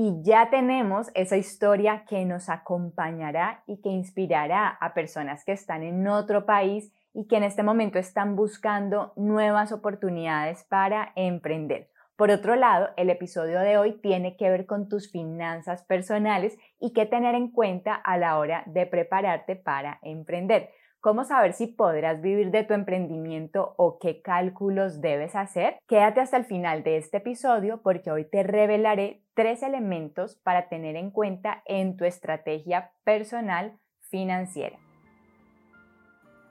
y ya tenemos esa historia que nos acompañará y que inspirará a personas que están en otro país y que en este momento están buscando nuevas oportunidades para emprender. Por otro lado, el episodio de hoy tiene que ver con tus finanzas personales y qué tener en cuenta a la hora de prepararte para emprender. ¿Cómo saber si podrás vivir de tu emprendimiento o qué cálculos debes hacer? Quédate hasta el final de este episodio porque hoy te revelaré tres elementos para tener en cuenta en tu estrategia personal financiera.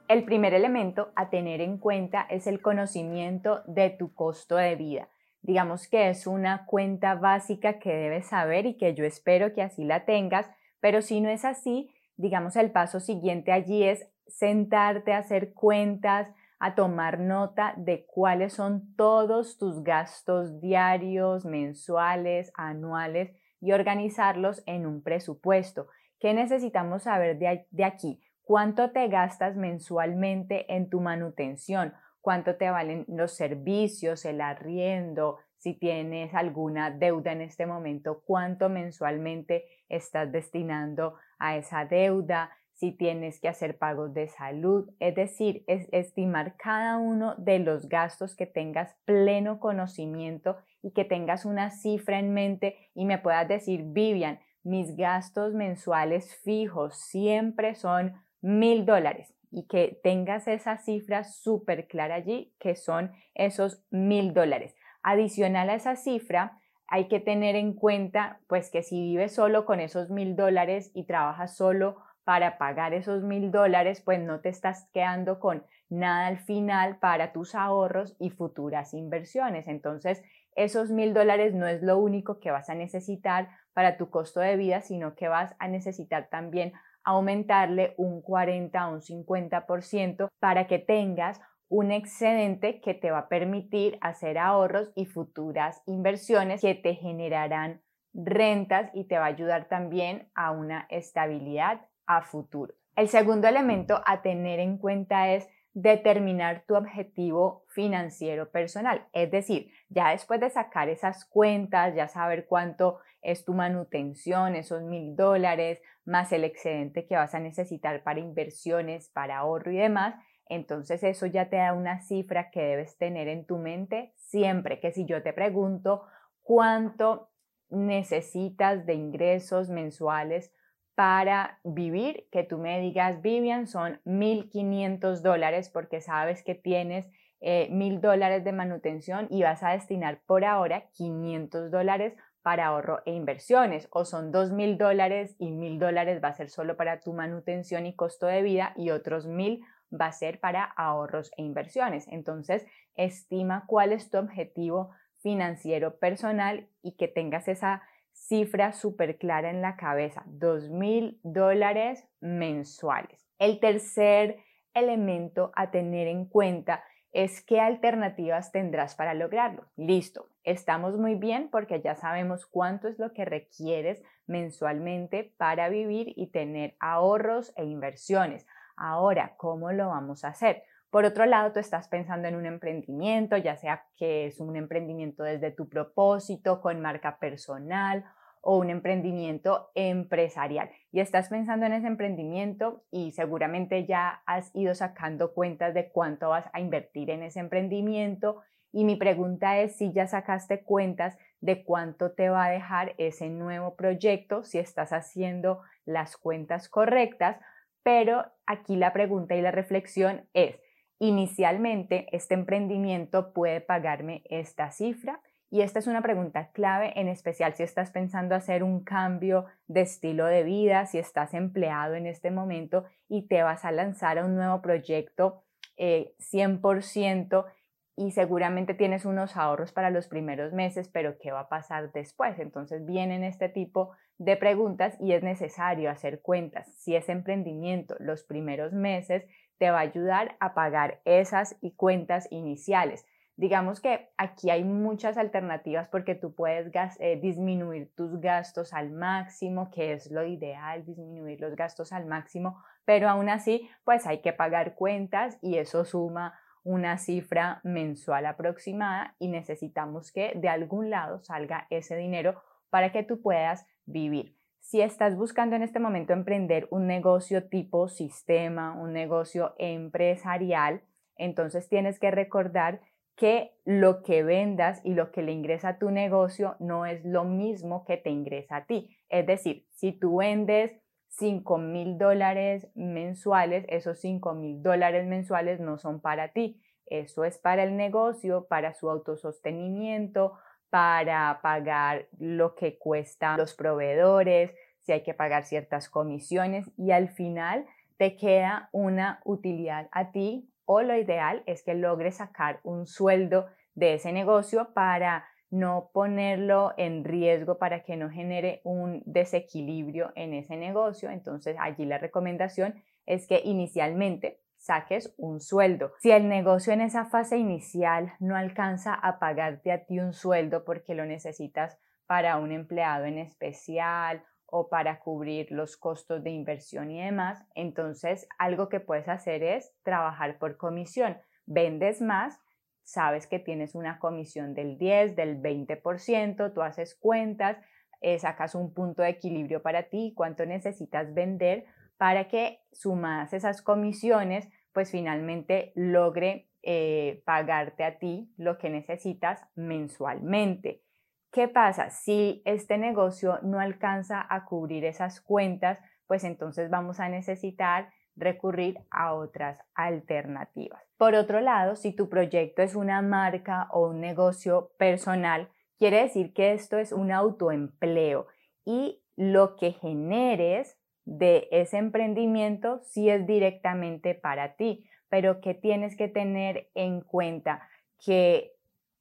El primer elemento a tener en cuenta es el conocimiento de tu costo de vida. Digamos que es una cuenta básica que debes saber y que yo espero que así la tengas, pero si no es así, digamos el paso siguiente allí es sentarte a hacer cuentas, a tomar nota de cuáles son todos tus gastos diarios, mensuales, anuales y organizarlos en un presupuesto. ¿Qué necesitamos saber de, aquí? ¿Cuánto te gastas mensualmente en tu manutención? ¿Cuánto te valen los servicios, el arriendo? Si tienes alguna deuda en este momento, ¿cuánto mensualmente estás destinando a esa deuda? Si tienes que hacer pagos de salud, es decir, es estimar cada uno de los gastos que tengas pleno conocimiento y que tengas una cifra en mente y me puedas decir, Vivian, mis gastos mensuales fijos siempre son mil dólares y que tengas esa cifra súper clara allí, que son esos mil dólares. Adicional a esa cifra, hay que tener en cuenta, pues que si vives solo con esos mil dólares y trabajas solo para pagar esos mil dólares, pues no te estás quedando con nada al final para tus ahorros y futuras inversiones. Entonces, esos mil dólares no es lo único que vas a necesitar para tu costo de vida, sino que vas a necesitar también aumentarle un 40 o un 50% para que tengas un excedente que te va a permitir hacer ahorros y futuras inversiones que te generarán rentas y te va a ayudar también a una estabilidad a futuro. El segundo elemento a tener en cuenta es determinar tu objetivo financiero personal. Es decir, ya después de sacar esas cuentas, ya saber cuánto es tu manutención, esos mil dólares, más el excedente que vas a necesitar para inversiones, para ahorro y demás, entonces eso ya te da una cifra que debes tener en tu mente siempre que si yo te pregunto cuánto necesitas de ingresos mensuales para vivir, que tú me digas, Vivian, son 1.500 dólares porque sabes que tienes eh, 1.000 dólares de manutención y vas a destinar por ahora 500 dólares para ahorro e inversiones o son 2.000 dólares y 1.000 dólares va a ser solo para tu manutención y costo de vida y otros 1.000 va a ser para ahorros e inversiones. Entonces, estima cuál es tu objetivo financiero personal y que tengas esa cifra súper clara en la cabeza, dos mil dólares mensuales. El tercer elemento a tener en cuenta es qué alternativas tendrás para lograrlo. Listo, estamos muy bien porque ya sabemos cuánto es lo que requieres mensualmente para vivir y tener ahorros e inversiones. Ahora, ¿cómo lo vamos a hacer? Por otro lado, tú estás pensando en un emprendimiento, ya sea que es un emprendimiento desde tu propósito, con marca personal o un emprendimiento empresarial. Y estás pensando en ese emprendimiento y seguramente ya has ido sacando cuentas de cuánto vas a invertir en ese emprendimiento. Y mi pregunta es si ya sacaste cuentas de cuánto te va a dejar ese nuevo proyecto, si estás haciendo las cuentas correctas. Pero aquí la pregunta y la reflexión es, Inicialmente, este emprendimiento puede pagarme esta cifra y esta es una pregunta clave, en especial si estás pensando hacer un cambio de estilo de vida, si estás empleado en este momento y te vas a lanzar a un nuevo proyecto 100%, eh, y seguramente tienes unos ahorros para los primeros meses, pero ¿qué va a pasar después? Entonces vienen este tipo de preguntas y es necesario hacer cuentas. Si es emprendimiento, los primeros meses te va a ayudar a pagar esas y cuentas iniciales. Digamos que aquí hay muchas alternativas porque tú puedes eh, disminuir tus gastos al máximo, que es lo ideal, disminuir los gastos al máximo, pero aún así, pues hay que pagar cuentas y eso suma una cifra mensual aproximada y necesitamos que de algún lado salga ese dinero para que tú puedas vivir. Si estás buscando en este momento emprender un negocio tipo sistema, un negocio empresarial, entonces tienes que recordar que lo que vendas y lo que le ingresa a tu negocio no es lo mismo que te ingresa a ti. Es decir, si tú vendes 5 mil dólares mensuales, esos 5 mil dólares mensuales no son para ti. Eso es para el negocio, para su autosostenimiento, para pagar lo que cuesta los proveedores, si hay que pagar ciertas comisiones y al final te queda una utilidad a ti o lo ideal es que logres sacar un sueldo de ese negocio para no ponerlo en riesgo para que no genere un desequilibrio en ese negocio. Entonces allí la recomendación es que inicialmente saques un sueldo. Si el negocio en esa fase inicial no alcanza a pagarte a ti un sueldo porque lo necesitas para un empleado en especial o para cubrir los costos de inversión y demás, entonces algo que puedes hacer es trabajar por comisión. Vendes más, sabes que tienes una comisión del 10, del 20%, tú haces cuentas, eh, sacas un punto de equilibrio para ti, cuánto necesitas vender para que sumas esas comisiones, pues finalmente logre eh, pagarte a ti lo que necesitas mensualmente. ¿Qué pasa? Si este negocio no alcanza a cubrir esas cuentas, pues entonces vamos a necesitar recurrir a otras alternativas. Por otro lado, si tu proyecto es una marca o un negocio personal, quiere decir que esto es un autoempleo y lo que generes de ese emprendimiento sí es directamente para ti, pero que tienes que tener en cuenta que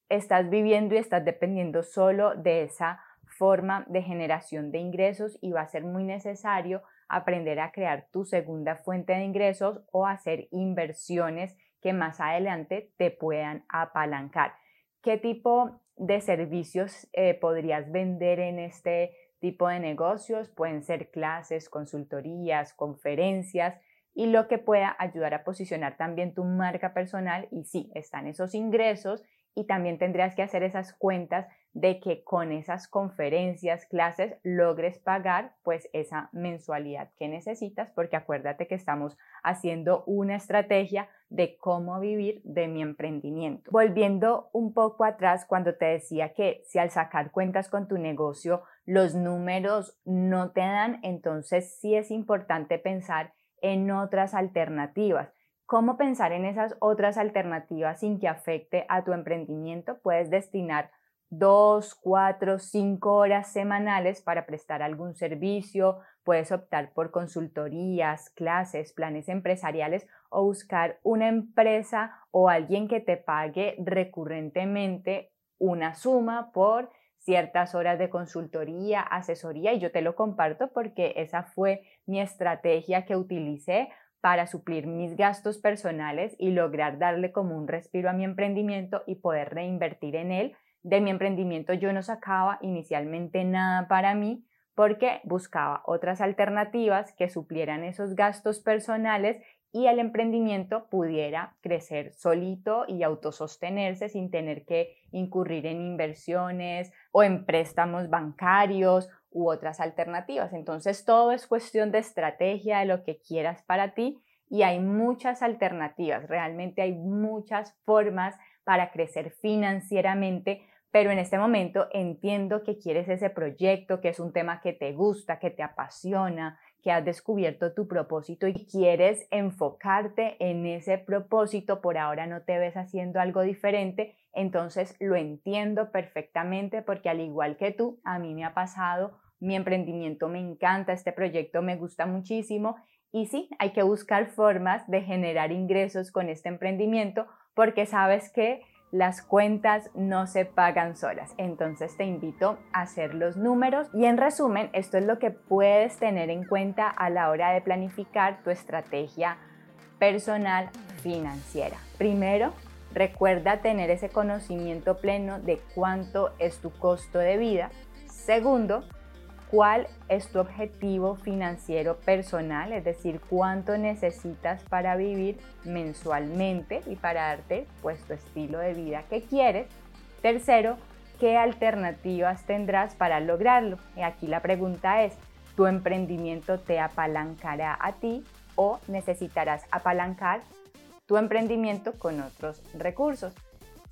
estás viviendo y estás dependiendo solo de esa forma de generación de ingresos y va a ser muy necesario aprender a crear tu segunda fuente de ingresos o hacer inversiones que más adelante te puedan apalancar. ¿Qué tipo de servicios eh, podrías vender en este tipo de negocios? Pueden ser clases, consultorías, conferencias y lo que pueda ayudar a posicionar también tu marca personal y sí, están esos ingresos y también tendrías que hacer esas cuentas de que con esas conferencias, clases, logres pagar pues esa mensualidad que necesitas, porque acuérdate que estamos haciendo una estrategia de cómo vivir de mi emprendimiento. Volviendo un poco atrás, cuando te decía que si al sacar cuentas con tu negocio los números no te dan, entonces sí es importante pensar en otras alternativas. ¿Cómo pensar en esas otras alternativas sin que afecte a tu emprendimiento? Puedes destinar dos, cuatro, cinco horas semanales para prestar algún servicio, puedes optar por consultorías, clases, planes empresariales o buscar una empresa o alguien que te pague recurrentemente una suma por ciertas horas de consultoría, asesoría y yo te lo comparto porque esa fue mi estrategia que utilicé para suplir mis gastos personales y lograr darle como un respiro a mi emprendimiento y poder reinvertir en él. De mi emprendimiento yo no sacaba inicialmente nada para mí porque buscaba otras alternativas que suplieran esos gastos personales y el emprendimiento pudiera crecer solito y autosostenerse sin tener que incurrir en inversiones o en préstamos bancarios u otras alternativas. Entonces todo es cuestión de estrategia, de lo que quieras para ti y hay muchas alternativas, realmente hay muchas formas para crecer financieramente, pero en este momento entiendo que quieres ese proyecto, que es un tema que te gusta, que te apasiona, que has descubierto tu propósito y quieres enfocarte en ese propósito, por ahora no te ves haciendo algo diferente, entonces lo entiendo perfectamente porque al igual que tú, a mí me ha pasado mi emprendimiento me encanta, este proyecto me gusta muchísimo y sí, hay que buscar formas de generar ingresos con este emprendimiento porque sabes que las cuentas no se pagan solas. Entonces te invito a hacer los números y en resumen, esto es lo que puedes tener en cuenta a la hora de planificar tu estrategia personal financiera. Primero, recuerda tener ese conocimiento pleno de cuánto es tu costo de vida. Segundo, cuál es tu objetivo financiero personal, es decir, cuánto necesitas para vivir mensualmente y para darte pues tu estilo de vida que quieres. Tercero, qué alternativas tendrás para lograrlo. Y aquí la pregunta es, ¿tu emprendimiento te apalancará a ti o necesitarás apalancar tu emprendimiento con otros recursos?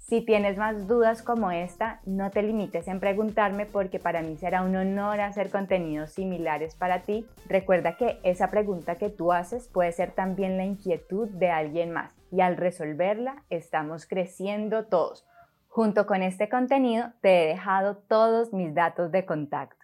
Si tienes más dudas como esta, no te limites en preguntarme porque para mí será un honor hacer contenidos similares para ti. Recuerda que esa pregunta que tú haces puede ser también la inquietud de alguien más y al resolverla estamos creciendo todos. Junto con este contenido te he dejado todos mis datos de contacto.